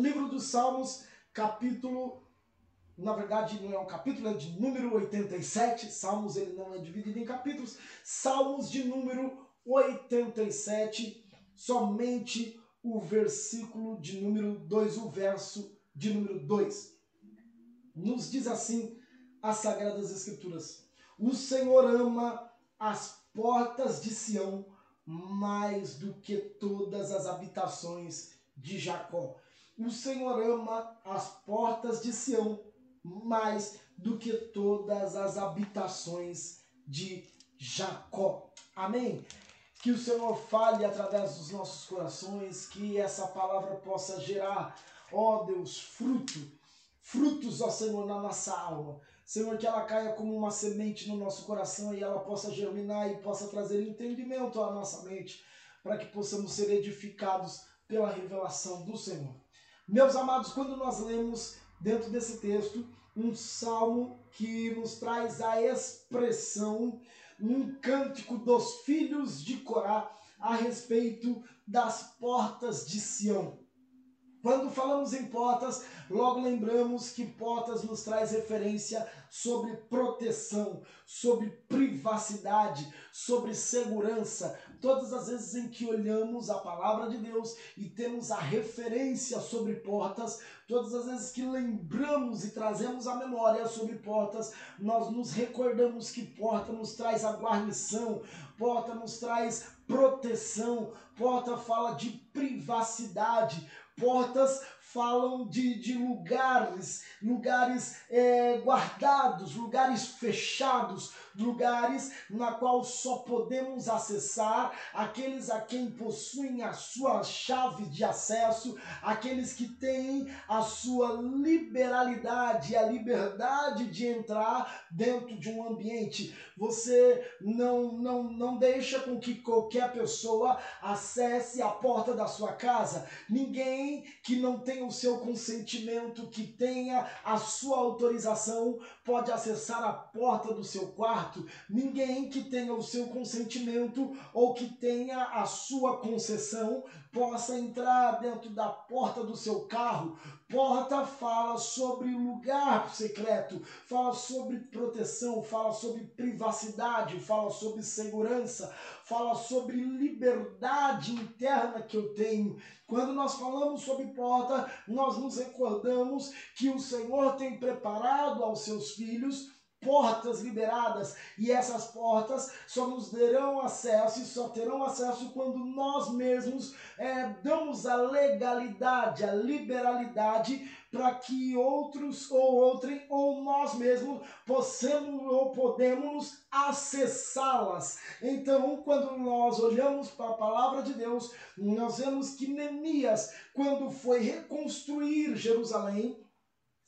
Livro dos Salmos, capítulo na verdade não é um capítulo, é de número 87. Salmos ele não é dividido em capítulos. Salmos de número 87, somente o versículo de número 2, o verso de número 2. Nos diz assim as Sagradas Escrituras: O Senhor ama as portas de Sião mais do que todas as habitações de Jacó. O Senhor ama as portas de Sião mais do que todas as habitações de Jacó. Amém? Que o Senhor fale através dos nossos corações, que essa palavra possa gerar, ó Deus, fruto, frutos, ó Senhor, na nossa alma. Senhor, que ela caia como uma semente no nosso coração e ela possa germinar e possa trazer entendimento à nossa mente, para que possamos ser edificados pela revelação do Senhor. Meus amados, quando nós lemos dentro desse texto um salmo que nos traz a expressão, um cântico dos filhos de Corá a respeito das portas de Sião. Quando falamos em portas, logo lembramos que portas nos traz referência sobre proteção, sobre privacidade, sobre segurança. Todas as vezes em que olhamos a palavra de Deus e temos a referência sobre portas, todas as vezes que lembramos e trazemos a memória sobre portas, nós nos recordamos que porta nos traz a guarnição, porta nos traz proteção, porta fala de privacidade, portas falam de, de lugares, lugares é, guardados, lugares fechados, lugares na qual só podemos acessar aqueles a quem possuem a sua chave de acesso, aqueles que têm a sua liberalidade, a liberdade de entrar dentro de um ambiente. Você não não não deixa com que qualquer pessoa acesse a porta da sua casa. Ninguém que não tenha o seu consentimento, que tenha a sua autorização, pode acessar a porta do seu quarto. Ninguém que tenha o seu consentimento ou que tenha a sua concessão possa entrar dentro da porta do seu carro. Porta fala sobre lugar secreto, fala sobre proteção, fala sobre privacidade, fala sobre segurança, fala sobre liberdade interna que eu tenho. Quando nós falamos sobre porta, nós nos recordamos que o Senhor tem preparado aos seus filhos portas liberadas e essas portas só nos derão acesso e só terão acesso quando nós mesmos é, damos a legalidade, a liberalidade para que outros ou outrem ou nós mesmos possamos ou podemos acessá-las. Então, quando nós olhamos para a palavra de Deus, nós vemos que Neemias, quando foi reconstruir Jerusalém,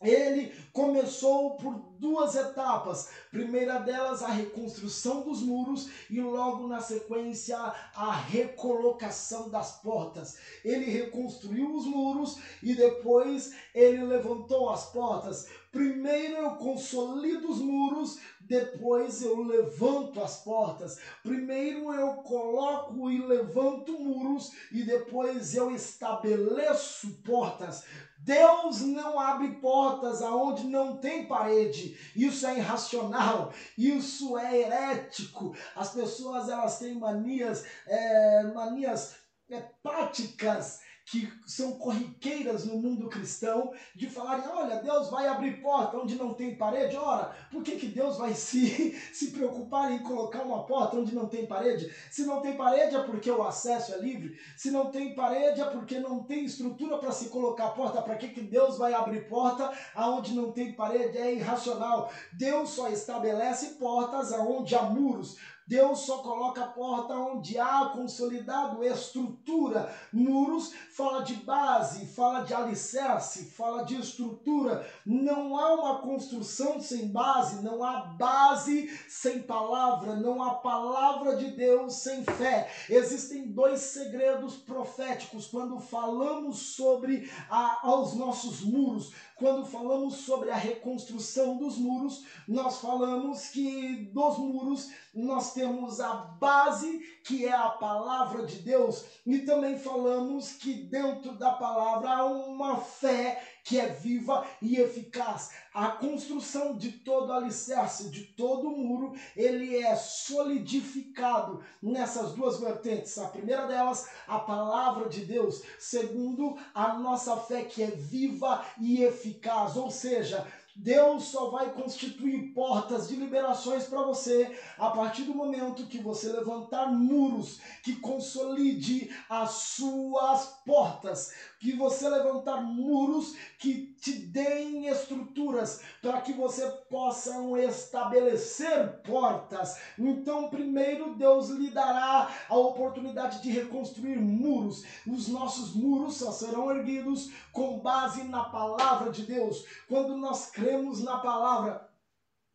ele começou por duas etapas. Primeira delas, a reconstrução dos muros e logo na sequência, a recolocação das portas. Ele reconstruiu os muros e depois ele levantou as portas. Primeiro eu consolido os muros, depois eu levanto as portas. Primeiro eu coloco e levanto muros e depois eu estabeleço portas. Deus não abre portas aonde não tem parede. Isso é irracional, isso é herético. As pessoas elas têm manias, é, manias é, práticas que são corriqueiras no mundo cristão de falarem, olha, Deus vai abrir porta onde não tem parede. Ora, por que, que Deus vai se, se preocupar em colocar uma porta onde não tem parede? Se não tem parede é porque o acesso é livre. Se não tem parede é porque não tem estrutura para se colocar porta. Para que, que Deus vai abrir porta aonde não tem parede? É irracional. Deus só estabelece portas aonde há muros. Deus só coloca a porta onde há consolidado estrutura. Muros fala de base, fala de alicerce, fala de estrutura. Não há uma construção sem base, não há base sem palavra, não há palavra de Deus sem fé. Existem dois segredos proféticos quando falamos sobre a, aos nossos muros. Quando falamos sobre a reconstrução dos muros, nós falamos que dos muros nós temos a base que é a palavra de Deus e também falamos que dentro da palavra há uma fé que é viva e eficaz. A construção de todo alicerce, de todo muro, ele é solidificado nessas duas vertentes. A primeira delas, a palavra de Deus. Segundo, a nossa fé que é viva e eficaz. Ou seja, Deus só vai constituir portas de liberações para você a partir do momento que você levantar muros que consolide as suas portas, que você levantar muros que te deem estruturas para que você possa estabelecer portas. Então, primeiro Deus lhe dará a oportunidade de reconstruir muros. Os nossos muros só serão erguidos com base na palavra de Deus. Quando nós cremos na palavra,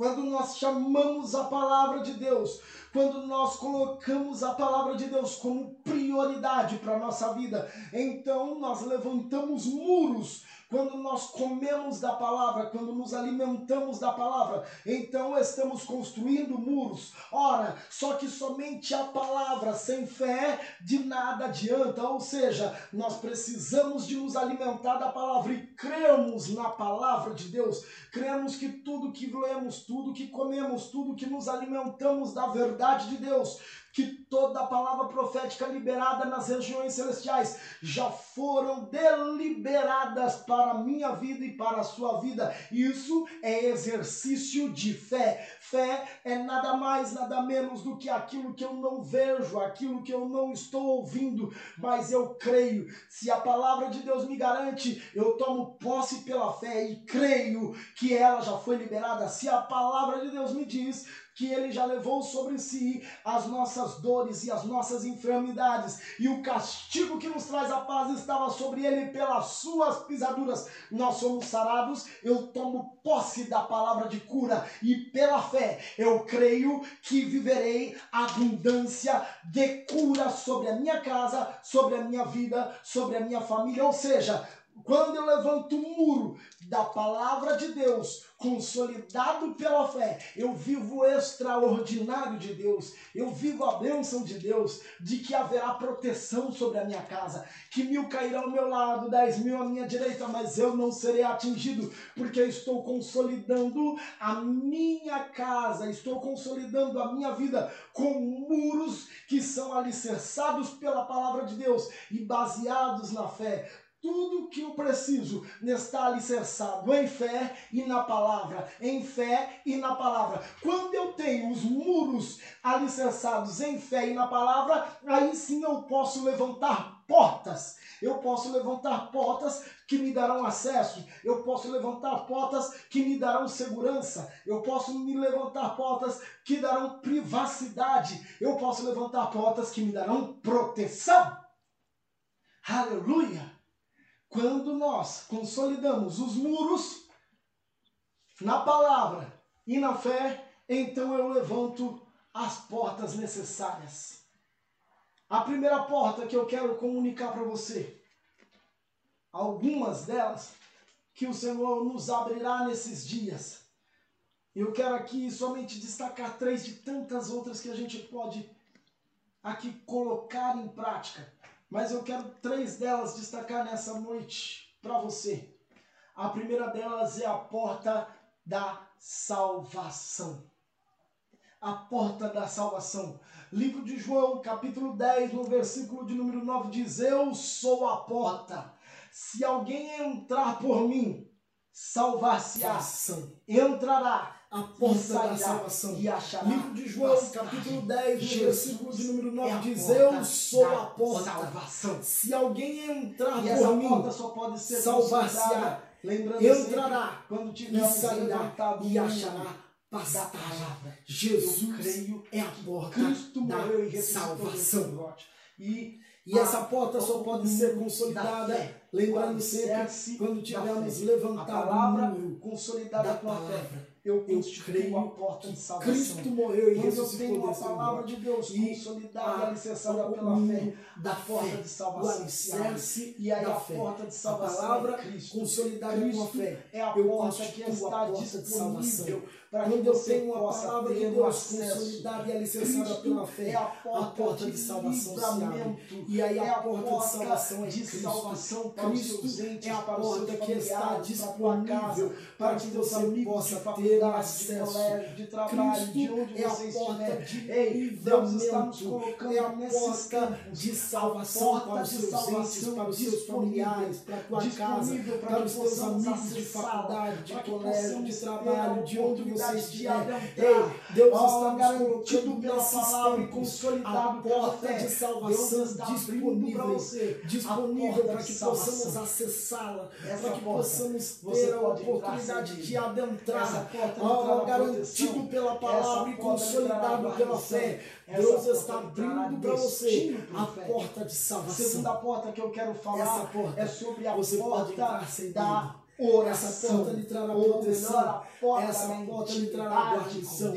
quando nós chamamos a palavra de Deus, quando nós colocamos a palavra de Deus como prioridade para a nossa vida, então nós levantamos muros quando nós comemos da palavra, quando nos alimentamos da palavra, então estamos construindo muros. Ora, só que somente a palavra sem fé de nada adianta, ou seja, nós precisamos de nos alimentar da palavra e cremos na palavra de Deus. Cremos que tudo que lemos, tudo que comemos, tudo que nos alimentamos da verdade de Deus, que toda a palavra profética liberada nas regiões celestiais já foram deliberadas para a minha vida e para a sua vida. Isso é exercício de fé. Fé é nada mais, nada menos do que aquilo que eu não vejo, aquilo que eu não estou ouvindo, mas eu creio. Se a palavra de Deus me garante, eu tomo posse pela fé e creio que ela já foi liberada. Se a palavra de Deus me diz que ele já levou sobre si as nossas dores e as nossas enfermidades, e o castigo que nos traz a paz estava sobre ele pelas suas pisaduras. Nós somos sarados, eu tomo posse da palavra de cura. E pela fé eu creio que viverei abundância de cura sobre a minha casa, sobre a minha vida, sobre a minha família, ou seja, quando eu levanto o muro da palavra de Deus, consolidado pela fé, eu vivo o extraordinário de Deus, eu vivo a bênção de Deus, de que haverá proteção sobre a minha casa, que mil cairão ao meu lado, dez mil à minha direita, mas eu não serei atingido, porque eu estou consolidando a minha casa, estou consolidando a minha vida com muros que são alicerçados pela palavra de Deus e baseados na fé tudo que eu preciso está alicerçado em fé e na palavra, em fé e na palavra. Quando eu tenho os muros alicerçados em fé e na palavra, aí sim eu posso levantar portas. Eu posso levantar portas que me darão acesso. Eu posso levantar portas que me darão segurança. Eu posso me levantar portas que darão privacidade. Eu posso levantar portas que me darão proteção. Aleluia! Quando nós consolidamos os muros na palavra e na fé, então eu levanto as portas necessárias. A primeira porta que eu quero comunicar para você, algumas delas que o Senhor nos abrirá nesses dias. Eu quero aqui somente destacar três de tantas outras que a gente pode aqui colocar em prática. Mas eu quero três delas destacar nessa noite para você. A primeira delas é a porta da salvação. A porta da salvação. Livro de João, capítulo 10, no versículo de número 9, diz: Eu sou a porta. Se alguém entrar por mim, salvar-se-á. Entrará a porta da salvação. E Livro de João, capítulo 10, versículo de número 9, é diz: Eu sou a porta. Salvação. Se alguém entrar e por mim, porta só pode ser salvar-se-á. Lembrando entrará quando tiver e sairá e achará palavra. Jesus creio é a porta Cristo da salvação. E e essa porta só pode ser consolidada, lembrando sempre, quando tivermos levantado a palavra consolidada com a fé eu, eu creio a porta de salvação. Cristo morreu e Quando eu tenho a palavra de Deus consolidada e alicerçada pela fé da porta de salvação. E aí a porta de salvação. A palavra é consolidada pela fé. É a porta que está disponível para que você eu tenho uma possa ter um acesso consolidada e é alicerçada pela fé, é a porta, a porta de, de salvação se abre. E aí é a, porta, porta de salvação é de Cristo. Salvação para Cristo entes, é a porta que está disponível para, para que você amigos, possa ter acesso. De trabalho, Cristo de onde é a porta de Deus está nos colocando é a porta de salvação para os seus entes, para os seus familiares, para a tua casa, para os seus amigos de faculdade, de colégio, de trabalho, de onde você persistir. Ei, Deus oh, está garantindo pela Palavra, e consolidado a porta fé, de salvação está disponível para você. Disponível para que possamos acessá-la. Para que possamos ter a oportunidade de adentrar. Oh, garantido pela palavra e consolidado pela fé. Deus está abrindo para você a porta de salvação. A segunda porta que eu quero falar é sobre a porta da Oração. Essa porta lhe trará proteção. Porta essa porta lhe trará guardição.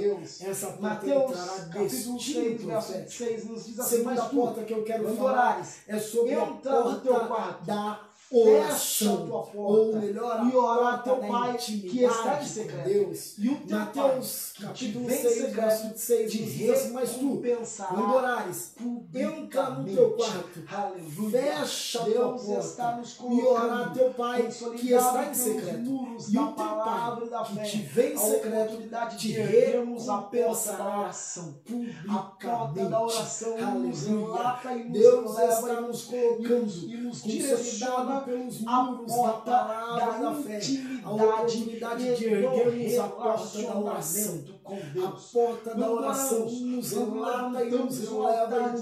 Essa porta lhe trará destino. 6 nos diz a segunda porta que eu quero falar é sobre a porta da oração, porta, ou melhor, e orar ao teu Pai que está em secreto. Deus. E o teu Deus, pai, capítulo 6, verso 6, diz assim, mas tu, quando orares, entra no teu quarto, Aleluia. fecha Deus tua porta, está nos e orar ao teu Pai que está em secreto. E o teu Pai que te vem em secreto, te recompensará publicamente. Aleluia. Deus está nos colocando e nos direcionando pelos muros da palavra da, fé, a oportunidade de erguermos a porta da oração com Deus. A porta da oração nos enlata e nos leva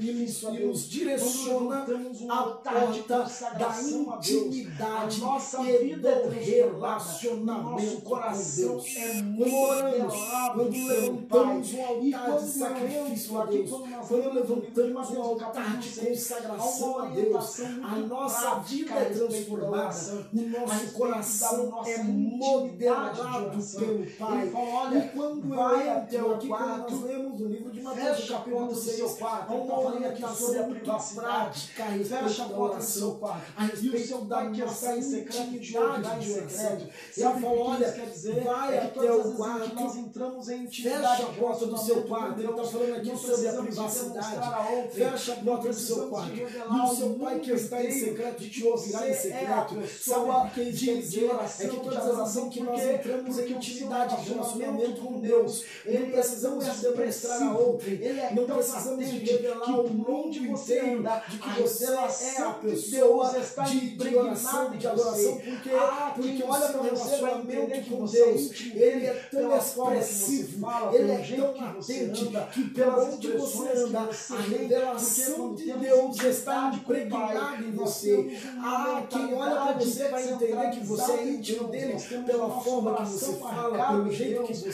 e nos, e nos direciona à porta da intimidade nossa vida é relacionamento. Nosso coração é morando. Quando levantamos um altar de sacrifício a Deus, quando levantamos um altar de consagração a Deus, a nossa vida é transformada, o nosso coração é modelado pelo Pai. E quando quando vai eu até o aqui, quarto, nós lemos o livro de Mateus, fecha capítulo do seu quarto, uma então, tá aqui sobre a privacidade, a fecha a porta do seu quarto, e o seu pai que é está em secreto de ouvirá em secreto. Ele a olha, quer dizer, é vai até o quarto, nós entramos em fecha a porta do seu quarto, ele está falando aqui sobre a privacidade, fecha a porta do seu quarto, e o seu pai que está em secreto de te ouvirá em é secreto, sabe o que dizer, é que toda oração que nós entramos em intimidade, relacionamento com com Deus. Ele não precisamos de demonstrar a outra. Ele é não precisamos de revelar o mundo inteiro de que você é a pessoa de, é de oração, de adoração, porque, ah, porque olha para você relacionamento que Deus. Ele é tão expressivo, ele é tão latente que pela que você anda, a revelação de Deus está impregnada em você. Ah, quem olha para você vai entender que você é íntimo dele pela forma que você fala, pelo jeito que você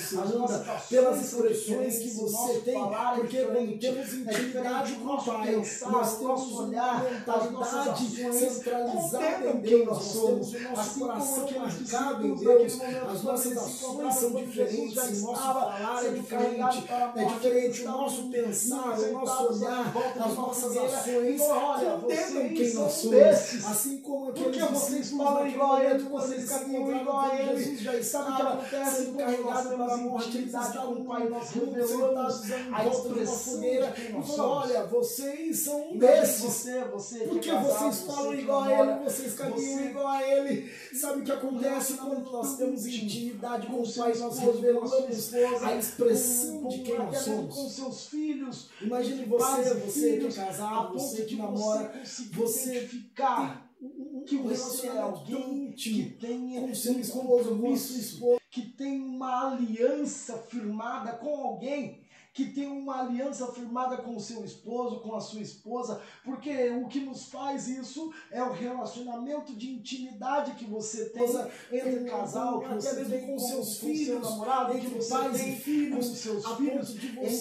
pelas expressões que você tem, porque quando temos intimidade com o Pai, nós temos olhar, mentalidade centralizada em quem nós somos, assim como que marcado em Deus, as nossas ações são diferentes, o nosso falar é diferente, é diferente o nosso pensar, o nosso olhar, as nossas ações, contemplam quem nós somos, assim como aqueles vocês falam igual a ele, vocês caminham igual a ele, Jesus já estava sendo carregado para morrer intimidade com um pai, tá tá nós revelamos a expressão fogueira e falou, olha, vocês são um desses. Porque é vocês falam igual a ele, vocês caminham igual a ele. Sabe o que acontece quando nós temos intimidade com os pais, nós revelamos a expressão de quem nós somos. Com seus filhos. Imagine você, você que é casado, você que namora, você ficar que você é alguém que tenha com seu esposo, com sua esposa que tem uma aliança firmada com alguém, que tem uma aliança firmada com o seu esposo, com a sua esposa, porque o que nos faz isso é o relacionamento de intimidade que você tem entre casal, que você tem com, com seus com filhos, seu namorado, que você tem filhos, com seus filhos.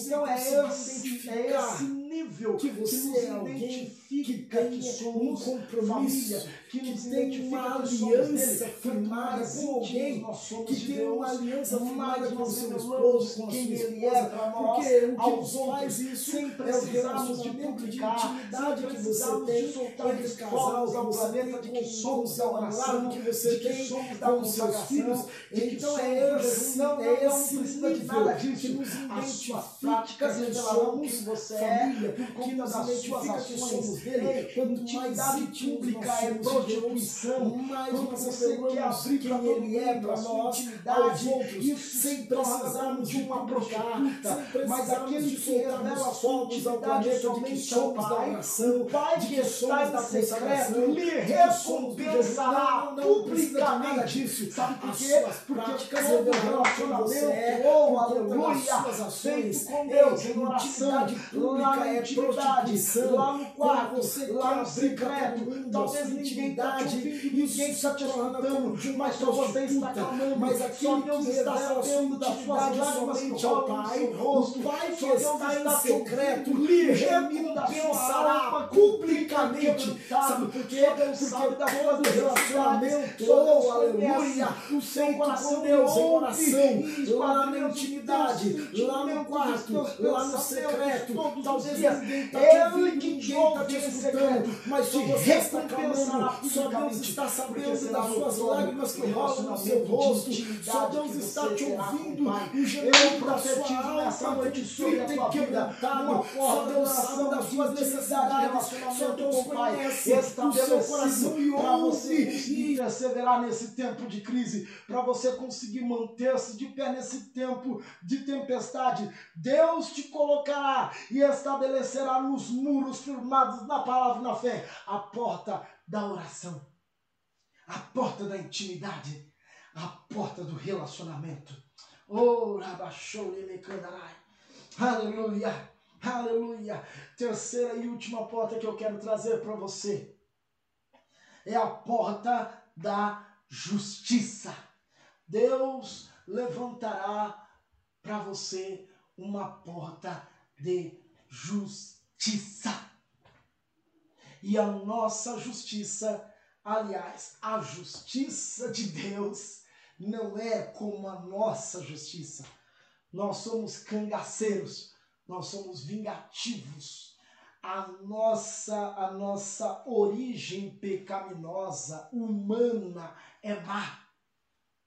Então é esse, é esse nível que você que é alguém que tem somos um compromisso, família, que, que tem uma aliança firmada com alguém, que tem uma aliança firmada com seu esposo, é com quem ele é, porque o que faz isso sempre é o relacionamento de intimidade que você tem entre os casal, que você tem com somos ao lado, que você tem com seus filhos. Então é esse, é esse nível que nos identifica que você é é, por que nos das suas identifica que ações. somos dele. Ei, Quanto mais intimidade íntimos pública é prostituição. mais Quando você quer abrir quem ele é para nós, intimidade, aos outros, isso sem precisarmos de uma prostituta. Mas aquele que revela fogos ao planeta de que somos da oração, Pai de que somos em da secreto lhe recompensará publicamente. disso. Sabe por quê? Porque todo relacionamento, você é, das aleluia, ações. feito com Deus em oração, intimidade pública é lá no quarto, você lá no secreto, talvez sua ninguém te intimidade, ouvindo, ninguém está te se torna escutando, mas só você está clamando, Mas só aquele Deus está sua sabendo das suas lágrimas ao Pai, o Pai que está em te secreto lhe sua recompensará publicamente. Sabe por quê? Porque todo relacionamento, oh, aleluia, o seu coração Deus em ouve oração, e lá na intimidade, lá no quarto, lá no secreto. Talvez dias. ninguém está Ele te em escutando, secreto, mas só te você está recompensará só Deus está sabendo das suas lágrimas que rolam no seu rosto, só Deus está te ouvindo, o Eu gemido da sua alma, e uma só Deus de sabe das suas necessidades, só Deus conhece o seu coração e para você ouve. conseguir perseverar nesse tempo de crise, para você conseguir manter-se de pé nesse tempo de tempestade. Deus te colocará e estabelecerá nos muros firmados na palavra e na fé a porta da oração, a porta da intimidade, a porta do relacionamento. Oh. Aleluia, aleluia. Terceira e última porta que eu quero trazer para você é a porta da justiça. Deus levantará para você uma porta de justiça. E a nossa justiça, aliás, a justiça de Deus não é como a nossa justiça. Nós somos cangaceiros, nós somos vingativos. A nossa, a nossa origem pecaminosa, humana, é má.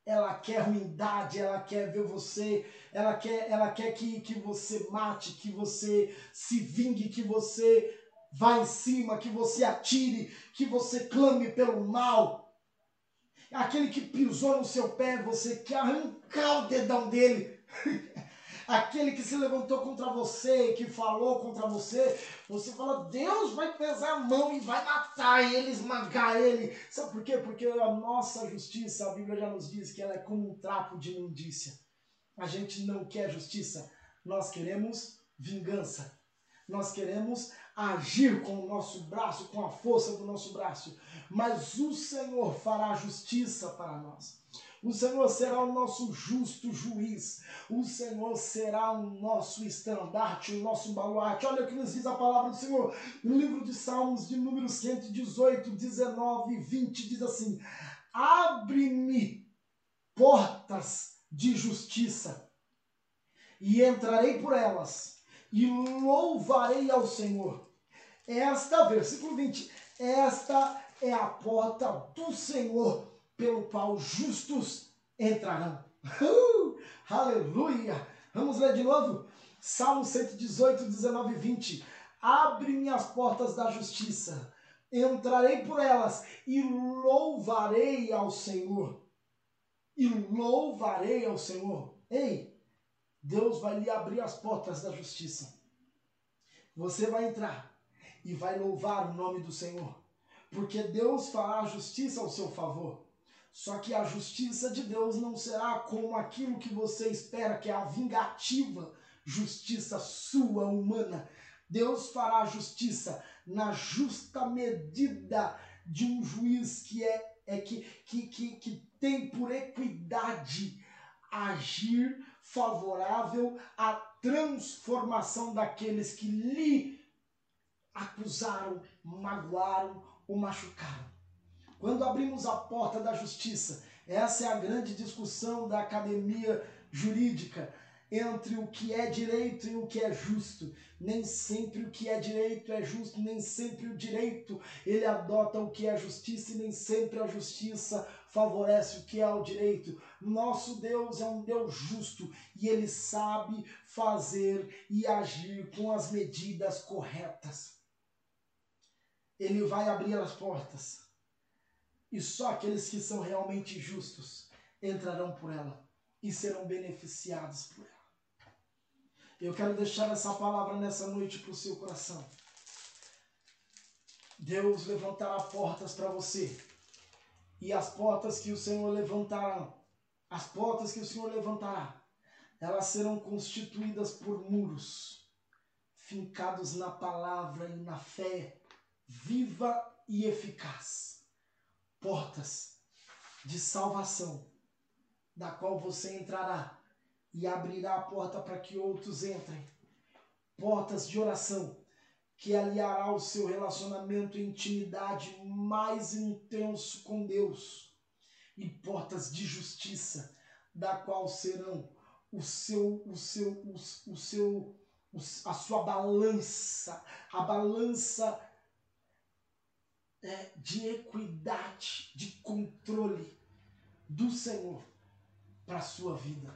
Ela quer ruindade, ela quer ver você, ela quer, ela quer que, que você mate, que você se vingue, que você vá em cima, que você atire, que você clame pelo mal. Aquele que pisou no seu pé, você quer arrancar o dedão dele. Aquele que se levantou contra você, que falou contra você, você fala, Deus vai pesar a mão e vai matar ele, esmagar ele. Sabe por quê? Porque a nossa justiça, a Bíblia já nos diz que ela é como um trapo de imundícia. A gente não quer justiça, nós queremos vingança. Nós queremos agir com o nosso braço, com a força do nosso braço. Mas o Senhor fará justiça para nós. O Senhor será o nosso justo juiz. O Senhor será o nosso estandarte, o nosso baluarte. Olha o que nos diz a palavra do Senhor. No livro de Salmos, de número 118, 19 e 20, diz assim: Abre-me portas de justiça, e entrarei por elas, e louvarei ao Senhor. Esta, versículo 20, esta é a porta do Senhor pelo qual justos entrarão. Uh, aleluia! Vamos ler de novo? Salmo 118, 19 e 20. Abre-me as portas da justiça, entrarei por elas e louvarei ao Senhor. E louvarei ao Senhor. Ei, Deus vai lhe abrir as portas da justiça. Você vai entrar e vai louvar o nome do Senhor, porque Deus fará justiça ao seu favor. Só que a justiça de Deus não será como aquilo que você espera, que é a vingativa justiça sua humana. Deus fará justiça na justa medida de um juiz que é, é que, que, que, que tem por equidade agir favorável à transformação daqueles que lhe acusaram, magoaram ou machucaram. Quando abrimos a porta da justiça, essa é a grande discussão da academia jurídica entre o que é direito e o que é justo. Nem sempre o que é direito é justo, nem sempre o direito ele adota o que é justiça e nem sempre a justiça favorece o que é o direito. Nosso Deus é um Deus justo e ele sabe fazer e agir com as medidas corretas. Ele vai abrir as portas e só aqueles que são realmente justos entrarão por ela e serão beneficiados por ela. Eu quero deixar essa palavra nessa noite para o seu coração. Deus levantará portas para você. E as portas que o Senhor levantará, as portas que o Senhor levantará, elas serão constituídas por muros, fincados na palavra e na fé, viva e eficaz. Portas de salvação, da qual você entrará e abrirá a porta para que outros entrem. Portas de oração que aliará o seu relacionamento e intimidade mais intenso com Deus. E portas de justiça, da qual serão o seu o seu o, o seu a sua balança, a balança é, de equidade, de controle do Senhor para a sua vida.